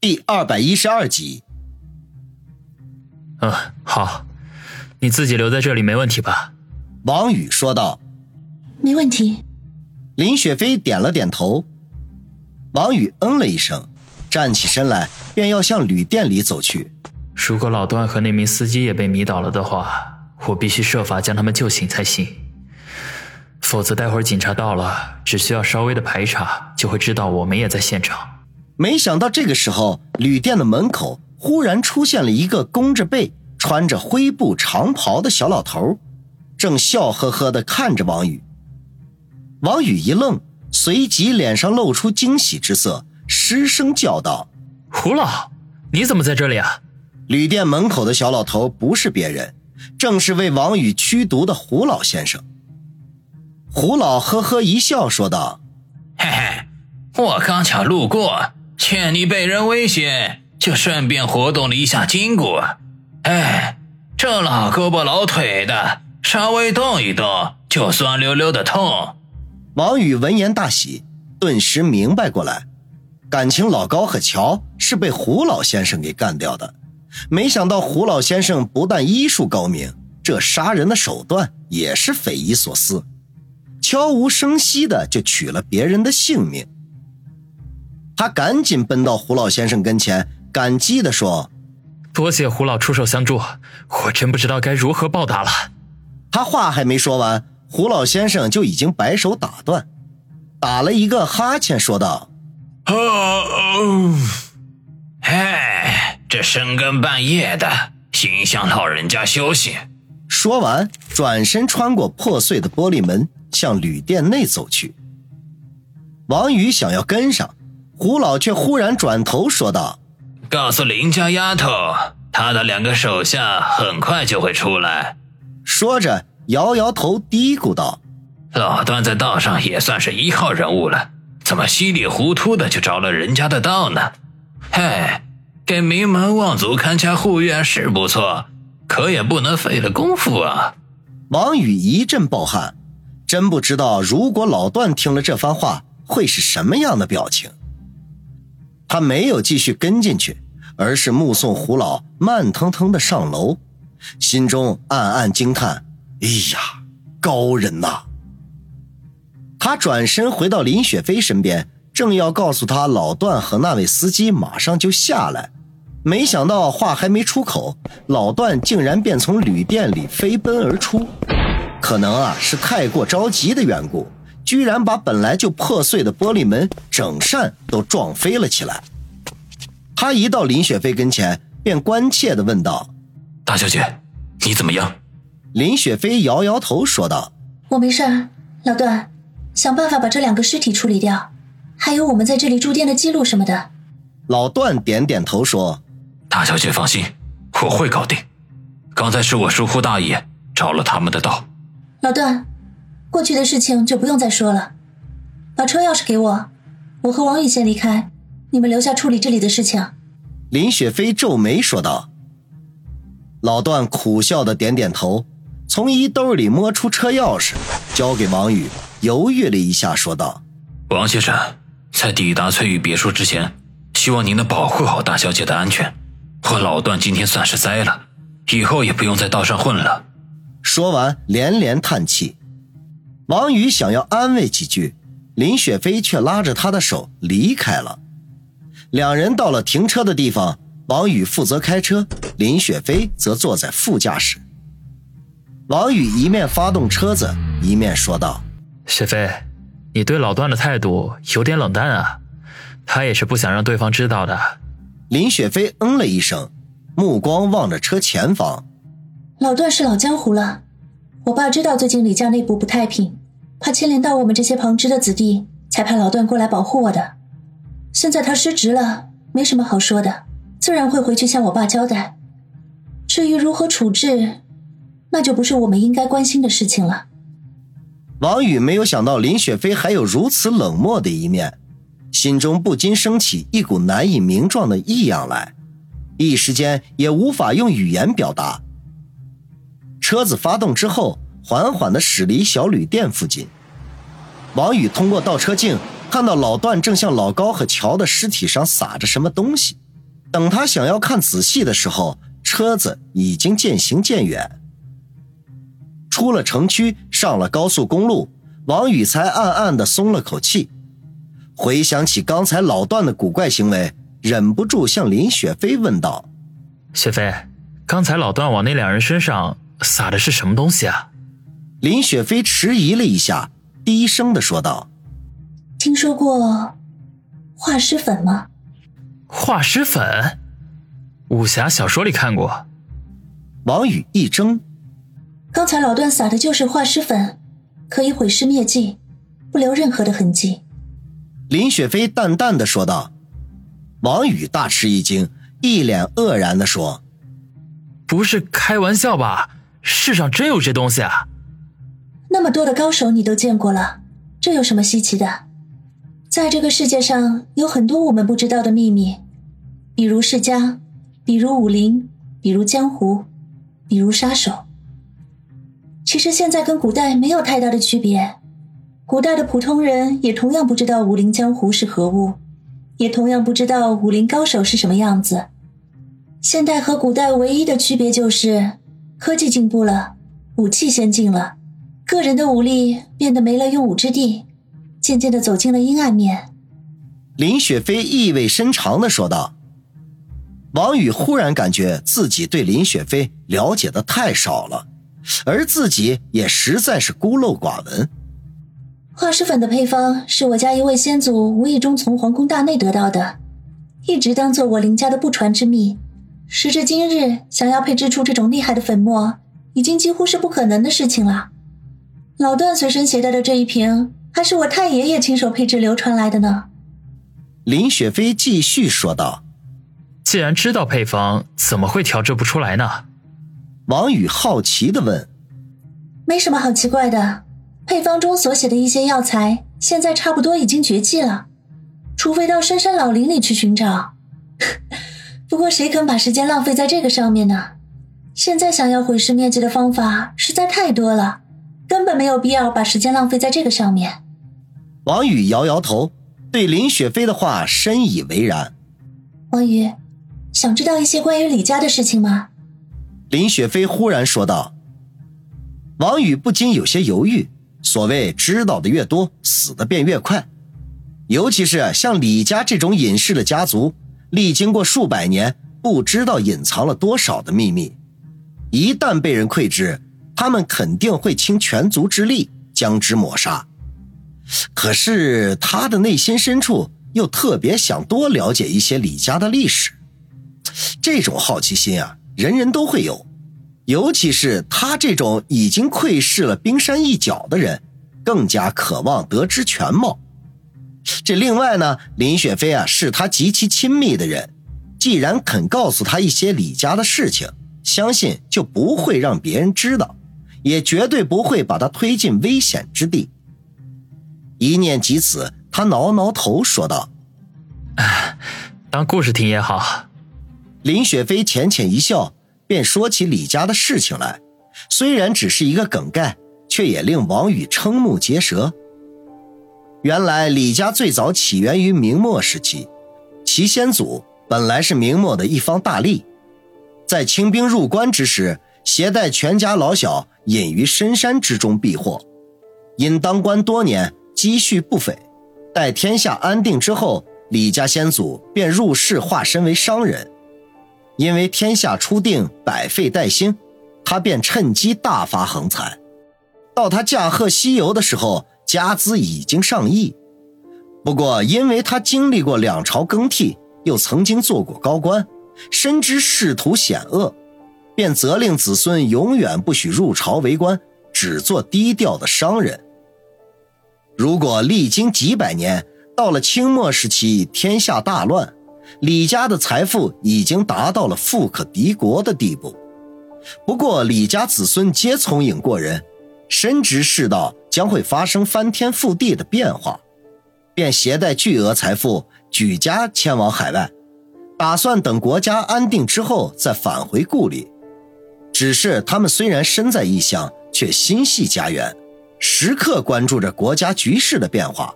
第二百一十二集。嗯，好，你自己留在这里没问题吧？王宇说道。没问题。林雪飞点了点头。王宇嗯了一声，站起身来，便要向旅店里走去。如果老段和那名司机也被迷倒了的话，我必须设法将他们救醒才行。否则，待会儿警察到了，只需要稍微的排查，就会知道我们也在现场。没想到这个时候，旅店的门口忽然出现了一个弓着背、穿着灰布长袍的小老头，正笑呵呵地看着王宇。王宇一愣。随即脸上露出惊喜之色，失声叫道：“胡老，你怎么在这里啊？”旅店门口的小老头不是别人，正是为王宇驱毒的胡老先生。胡老呵呵一笑，说道：“嘿嘿，我刚巧路过，见你被人威胁，就顺便活动了一下筋骨。哎，这老胳膊老腿的，稍微动一动就酸溜溜的痛。”王宇闻言大喜，顿时明白过来，感情老高和乔是被胡老先生给干掉的。没想到胡老先生不但医术高明，这杀人的手段也是匪夷所思，悄无声息的就取了别人的性命。他赶紧奔到胡老先生跟前，感激地说：“多谢胡老出手相助，我真不知道该如何报答了。”他话还没说完。胡老先生就已经摆手打断，打了一个哈欠，说道：“哦，哎，这深更半夜的，影响老人家休息。”说完，转身穿过破碎的玻璃门，向旅店内走去。王宇想要跟上，胡老却忽然转头说道：“告诉林家丫头，她的两个手下很快就会出来。”说着。摇摇头，嘀咕道：“老段在道上也算是一号人物了，怎么稀里糊涂的就着了人家的道呢？嘿，给名门望族看家护院是不错，可也不能费了功夫啊。”王宇一阵暴汗，真不知道如果老段听了这番话会是什么样的表情。他没有继续跟进去，而是目送胡老慢腾腾的上楼，心中暗暗惊叹。哎呀，高人呐！他转身回到林雪飞身边，正要告诉他老段和那位司机马上就下来，没想到话还没出口，老段竟然便从旅店里飞奔而出。可能啊是太过着急的缘故，居然把本来就破碎的玻璃门整扇都撞飞了起来。他一到林雪飞跟前，便关切地问道：“大小姐，你怎么样？”林雪飞摇摇头说道：“我没事儿，老段，想办法把这两个尸体处理掉，还有我们在这里住店的记录什么的。”老段点点头说：“大小姐放心，我会搞定。刚才是我疏忽大意，着了他们的道。”老段，过去的事情就不用再说了，把车钥匙给我，我和王宇先离开，你们留下处理这里的事情。”林雪飞皱眉说道。老段苦笑的点点头。从衣兜里摸出车钥匙，交给王宇，犹豫了一下，说道：“王先生，在抵达翠玉别墅之前，希望您能保护好大小姐的安全。我老段今天算是栽了，以后也不用在道上混了。”说完，连连叹气。王宇想要安慰几句，林雪飞却拉着他的手离开了。两人到了停车的地方，王宇负责开车，林雪飞则坐在副驾驶。王宇一面发动车子，一面说道：“雪飞，你对老段的态度有点冷淡啊，他也是不想让对方知道的。”林雪飞嗯了一声，目光望着车前方。老段是老江湖了，我爸知道最近李家内部不太平，怕牵连到我们这些旁支的子弟，才派老段过来保护我的。现在他失职了，没什么好说的，自然会回去向我爸交代。至于如何处置，那就不是我们应该关心的事情了。王宇没有想到林雪飞还有如此冷漠的一面，心中不禁升起一股难以名状的异样来，一时间也无法用语言表达。车子发动之后，缓缓地驶离小旅店附近。王宇通过倒车镜看到老段正向老高和乔的尸体上撒着什么东西，等他想要看仔细的时候，车子已经渐行渐远。出了城区，上了高速公路，王宇才暗暗的松了口气。回想起刚才老段的古怪行为，忍不住向林雪飞问道：“雪飞，刚才老段往那两人身上撒的是什么东西啊？”林雪飞迟疑了一下，低声的说道：“听说过化尸粉吗？”化尸粉，武侠小说里看过。王宇一怔，刚才老段撒的就是化尸粉，可以毁尸灭迹，不留任何的痕迹。林雪飞淡淡的说道。王宇大吃一惊，一脸愕然的说：“不是开玩笑吧？世上真有这东西啊？那么多的高手你都见过了，这有什么稀奇的？”在这个世界上有很多我们不知道的秘密，比如世家，比如武林，比如江湖，比如杀手。其实现在跟古代没有太大的区别，古代的普通人也同样不知道武林江湖是何物，也同样不知道武林高手是什么样子。现代和古代唯一的区别就是科技进步了，武器先进了，个人的武力变得没了用武之地。渐渐的走进了阴暗面，林雪飞意味深长的说道。王宇忽然感觉自己对林雪飞了解的太少了，而自己也实在是孤陋寡闻。化尸粉的配方是我家一位先祖无意中从皇宫大内得到的，一直当做我林家的不传之秘。时至今日，想要配制出这种厉害的粉末，已经几乎是不可能的事情了。老段随身携带的这一瓶。还是我太爷爷亲手配制流传来的呢。林雪飞继续说道：“既然知道配方，怎么会调制不出来呢？”王宇好奇的问：“没什么好奇怪的，配方中所写的一些药材，现在差不多已经绝迹了，除非到深山老林里去寻找。不过谁肯把时间浪费在这个上面呢？现在想要毁尸灭迹的方法实在太多了。”根本没有必要把时间浪费在这个上面。王宇摇摇头，对林雪飞的话深以为然。王宇，想知道一些关于李家的事情吗？林雪飞忽然说道。王宇不禁有些犹豫。所谓知道的越多，死的便越快。尤其是像李家这种隐世的家族，历经过数百年，不知道隐藏了多少的秘密，一旦被人窥知。他们肯定会倾全族之力将之抹杀，可是他的内心深处又特别想多了解一些李家的历史。这种好奇心啊，人人都会有，尤其是他这种已经窥视了冰山一角的人，更加渴望得知全貌。这另外呢，林雪飞啊是他极其亲密的人，既然肯告诉他一些李家的事情，相信就不会让别人知道。也绝对不会把他推进危险之地。一念及此，他挠挠头说道：“当故事听也好。”林雪飞浅浅一笑，便说起李家的事情来。虽然只是一个梗概，却也令王宇瞠目结舌。原来李家最早起源于明末时期，其先祖本来是明末的一方大吏，在清兵入关之时。携带全家老小隐于深山之中避祸，因当官多年，积蓄不菲。待天下安定之后，李家先祖便入世，化身为商人。因为天下初定，百废待兴，他便趁机大发横财。到他驾鹤西游的时候，家资已经上亿。不过，因为他经历过两朝更替，又曾经做过高官，深知仕途险恶。便责令子孙永远不许入朝为官，只做低调的商人。如果历经几百年，到了清末时期，天下大乱，李家的财富已经达到了富可敌国的地步。不过，李家子孙皆聪颖过人，深知世道将会发生翻天覆地的变化，便携带巨额财富举家迁往海外，打算等国家安定之后再返回故里。只是他们虽然身在异乡，却心系家园，时刻关注着国家局势的变化。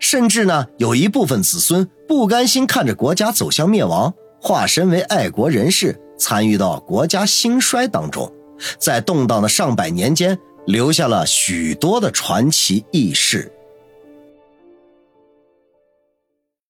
甚至呢，有一部分子孙不甘心看着国家走向灭亡，化身为爱国人士，参与到国家兴衰当中，在动荡的上百年间，留下了许多的传奇轶事。